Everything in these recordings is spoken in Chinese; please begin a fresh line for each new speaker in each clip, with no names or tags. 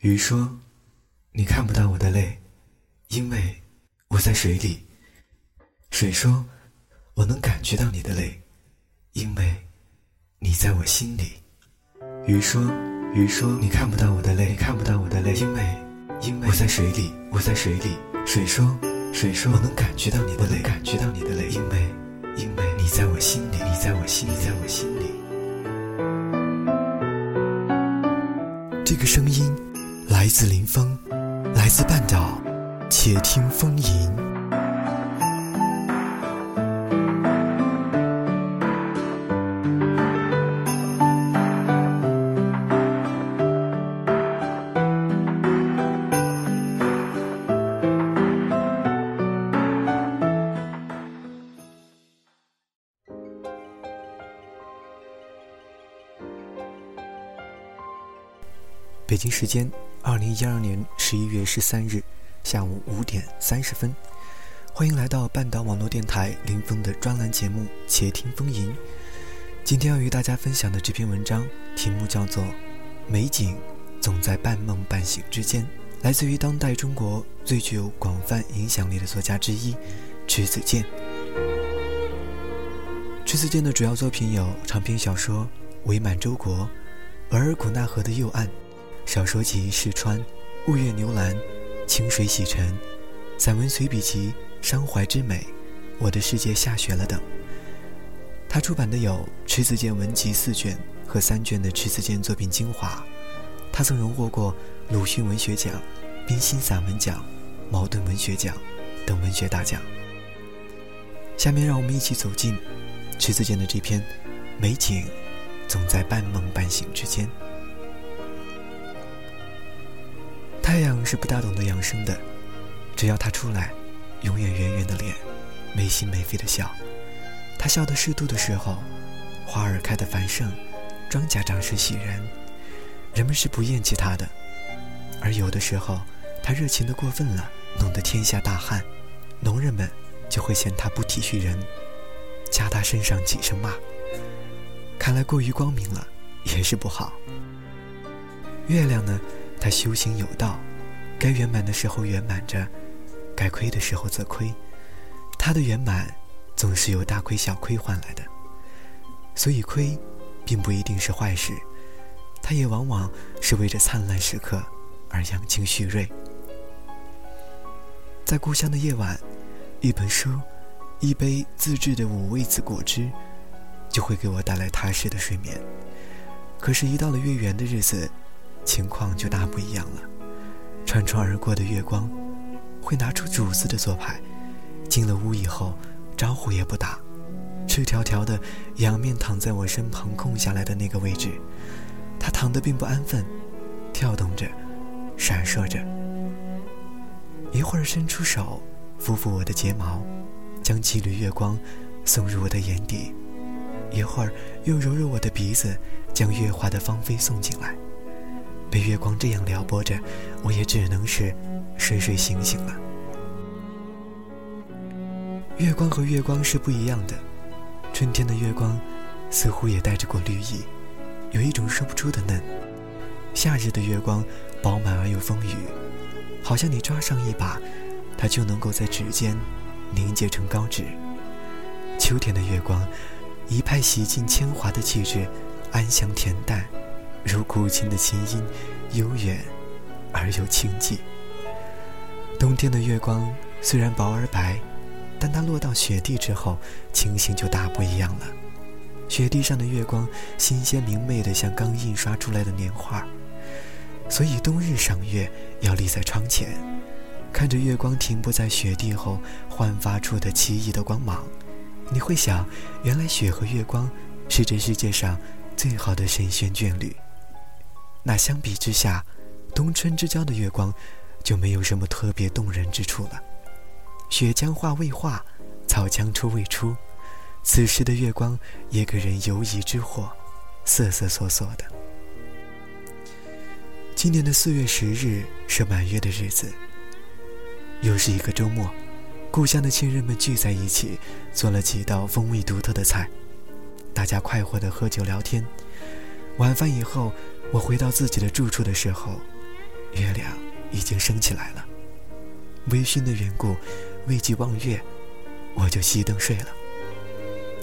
鱼说：“你看不到我的泪，因为我在水里。”水说：“我能感觉到你的泪，因为你在我心里。”鱼说：“鱼说你看不到我的泪，你看不到我的泪，因为因为我在水里，我在水里。”水说：“水说我能感觉到你的泪，感觉到你的泪，因为因为你在我心里，你在我心里，在我心里。”这个声音。来自林峰，来自半岛，且听风吟。北京时间。二零一二年十一月十三日下午五点三十分，欢迎来到半岛网络电台林峰的专栏节目《且听风吟》。今天要与大家分享的这篇文章题目叫做《美景总在半梦半醒之间》，来自于当代中国最具有广泛影响力的作家之一迟子建。迟子建的主要作品有长篇小说《伪满洲国》《额尔古纳河的右岸》。小说集《试川》《雾月牛栏》《清水洗尘》，散文随笔集《伤怀之美》《我的世界下雪了》等。他出版的有迟子建文集四卷和三卷的迟子建作品精华。他曾荣获过鲁迅文学奖、冰心散文奖、茅盾文学奖等文学大奖。下面让我们一起走进迟子建的这篇《美景总在半梦半醒之间》。太阳是不大懂得养生的，只要他出来，永远圆圆的脸，没心没肺的笑。他笑得适度的时候，花儿开得繁盛，庄稼长势喜人，人们是不厌弃他的；而有的时候，他热情的过分了，弄得天下大旱，农人们就会嫌他不体恤人，掐他身上几声骂。看来过于光明了，也是不好。月亮呢？他修行有道，该圆满的时候圆满着，该亏的时候则亏。他的圆满总是由大亏小亏换来的，所以亏并不一定是坏事，他也往往是为着灿烂时刻而养精蓄锐。在故乡的夜晚，一本书，一杯自制的五味子果汁，就会给我带来踏实的睡眠。可是，一到了月圆的日子，情况就大不一样了，穿窗而过的月光，会拿出主子的做派，进了屋以后，招呼也不打，赤条条的仰面躺在我身旁空下来的那个位置，他躺得并不安分，跳动着，闪烁着，一会儿伸出手抚抚我的睫毛，将几缕月光送入我的眼底，一会儿又揉揉我的鼻子，将月华的芳菲送进来。被月光这样撩拨着，我也只能是睡睡醒醒了。月光和月光是不一样的，春天的月光似乎也带着过绿意，有一种说不出的嫩；夏日的月光饱满而又丰腴，好像你抓上一把，它就能够在指尖凝结成膏脂。秋天的月光，一派洗尽铅华的气质，安详恬淡。如古琴的琴音，悠远而又清寂。冬天的月光虽然薄而白，但它落到雪地之后，情形就大不一样了。雪地上的月光新鲜明媚的，像刚印刷出来的年画。所以冬日赏月要立在窗前，看着月光停泊在雪地后焕发出的奇异的光芒，你会想，原来雪和月光是这世界上最好的神仙眷侣。那相比之下，冬春之交的月光就没有什么特别动人之处了。雪将化未化，草将出未出，此时的月光也给人犹疑之惑，瑟瑟索索的。今年的四月十日是满月的日子，又是一个周末，故乡的亲人们聚在一起，做了几道风味独特的菜，大家快活的喝酒聊天。晚饭以后。我回到自己的住处的时候，月亮已经升起来了。微醺的缘故，未及望月，我就熄灯睡了。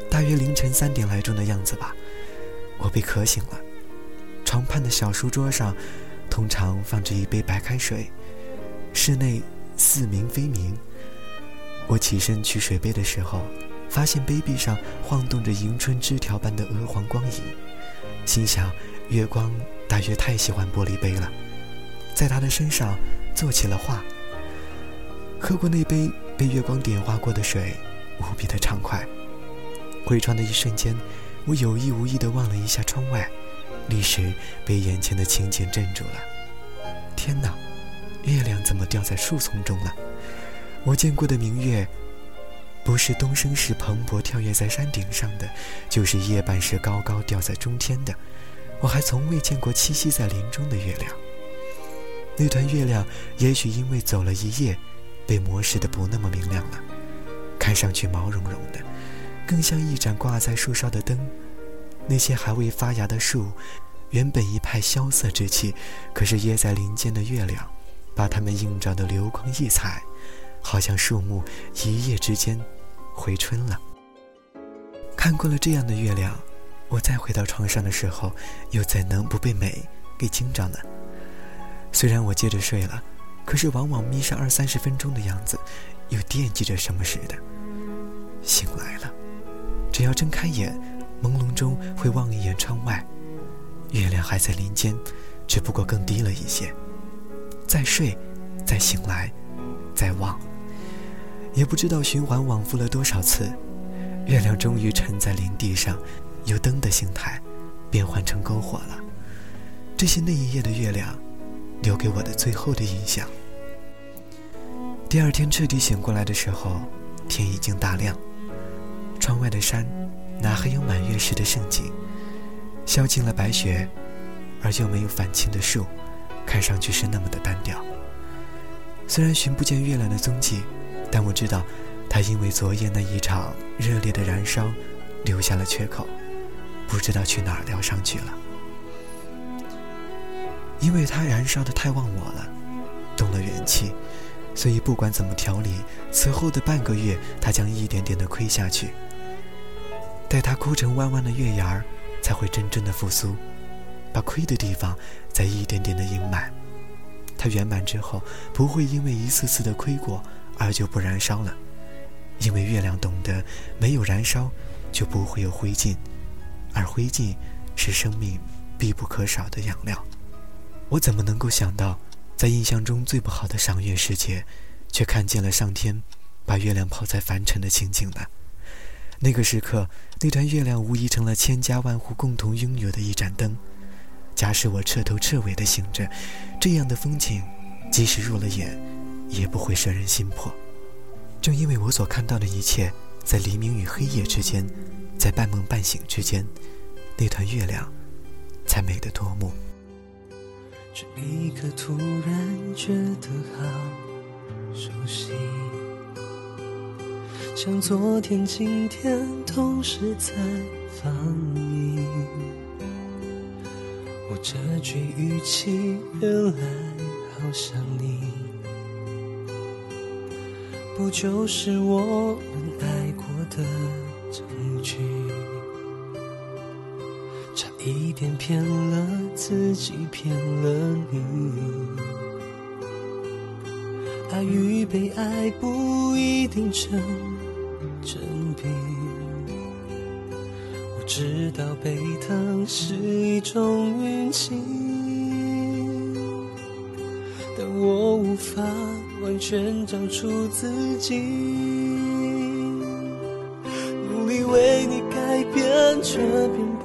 大约凌晨三点来钟的样子吧，我被渴醒了。床畔的小书桌上，通常放着一杯白开水，室内似明非明。我起身取水杯的时候，发现杯壁上晃动着迎春枝条般的鹅黄光影，心想月光大约太喜欢玻璃杯了，在他的身上做起了画。喝过那杯被月光点化过的水，无比的畅快。回床的一瞬间，我有意无意地望了一下窗外，立时被眼前的情景镇住了。天哪，月亮怎么掉在树丛中了？我见过的明月，不是东升时蓬勃跳跃在山顶上的，就是夜半时高高吊在中天的。我还从未见过栖息在林中的月亮。那团月亮，也许因为走了一夜。被磨蚀的不那么明亮了，看上去毛茸茸的，更像一盏挂在树梢的灯。那些还未发芽的树，原本一派萧瑟之气，可是掖在林间的月亮，把它们映照得流光溢彩，好像树木一夜之间回春了。看过了这样的月亮，我再回到床上的时候，又怎能不被美给惊着呢？虽然我接着睡了。可是，往往眯上二三十分钟的样子，又惦记着什么似的。醒来了，只要睁开眼，朦胧中会望一眼窗外，月亮还在林间，只不过更低了一些。再睡，再醒来，再望，也不知道循环往复了多少次，月亮终于沉在林地上，由灯的形态变换成篝火了。这些那一夜的月亮。留给我的最后的印象。第二天彻底醒过来的时候，天已经大亮，窗外的山哪还有满月时的盛景？消尽了白雪，而又没有返青的树，看上去是那么的单调。虽然寻不见月亮的踪迹，但我知道，它因为昨夜那一场热烈的燃烧，留下了缺口，不知道去哪儿疗伤去了。因为它燃烧的太忘我了，动了元气，所以不管怎么调理，此后的半个月，它将一点点的亏下去。待它枯成弯弯的月牙儿，才会真正的复苏，把亏的地方再一点点的盈满。它圆满之后，不会因为一次次的亏过而就不燃烧了，因为月亮懂得，没有燃烧就不会有灰烬，而灰烬是生命必不可少的养料。我怎么能够想到，在印象中最不好的赏月时节，却看见了上天把月亮抛在凡尘的情景呢？那个时刻，那团月亮无疑成了千家万户共同拥有的一盏灯。假使我彻头彻尾的醒着，这样的风景，即使入了眼，也不会摄人心魄。正因为我所看到的一切，在黎明与黑夜之间，在半梦半醒之间，那团月亮，才美得夺目。
这一刻突然觉得好熟悉，像昨天、今天同时在放映。我这句语气原来好像你，不就是我们爱过的点骗了自己，骗了你。爱与被爱不一定成正比。我知道被疼是一种运气，但我无法完全找出自己。努力为你改变，却变不。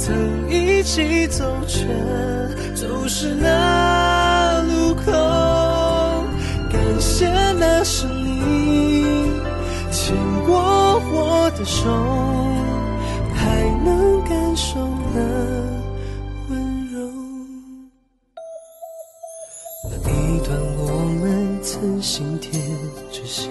曾一起走着，走失那路口。感谢那是你牵过我的手，还能感受那温柔。那一段我们曾心贴着心。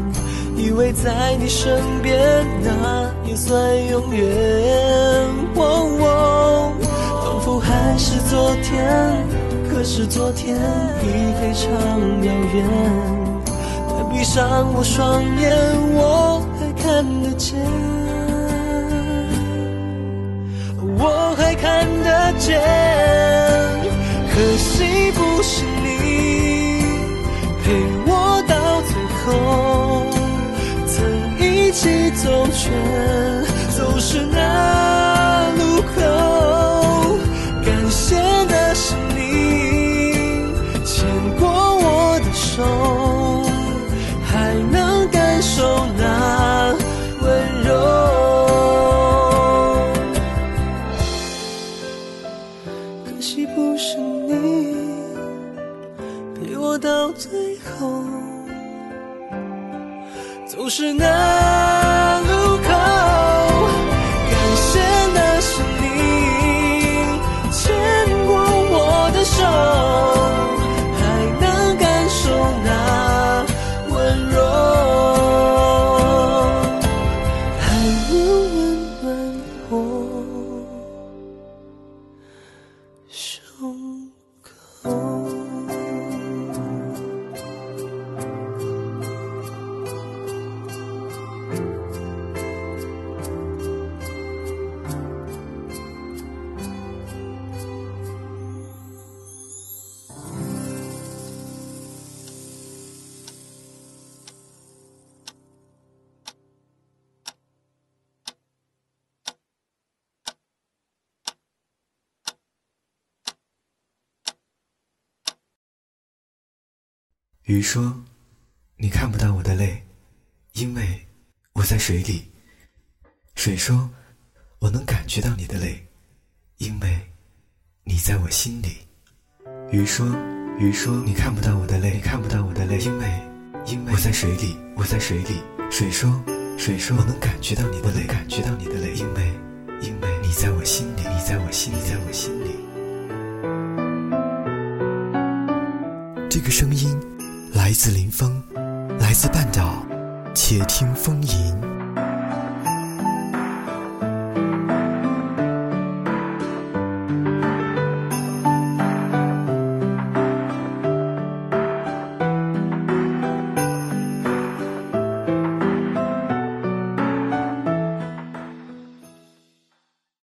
以为在你身边，那也算永远。哦，仿佛还是昨天，可是昨天已非常遥远。再闭上我双眼，我。
鱼说：“你看不到我的泪，因为我在水里。”水说：“我能感觉到你的泪，因为你在我心里。”鱼说：“鱼说你看不到我的泪，你看不到我的泪，因为因为我在水里，我在水里。”水说：“水说我能感觉到你的泪，感觉到你的泪，因为因为你在我心里，你在我心里，在我心里。”这个声音。来自林峰，来自半岛，且听风吟。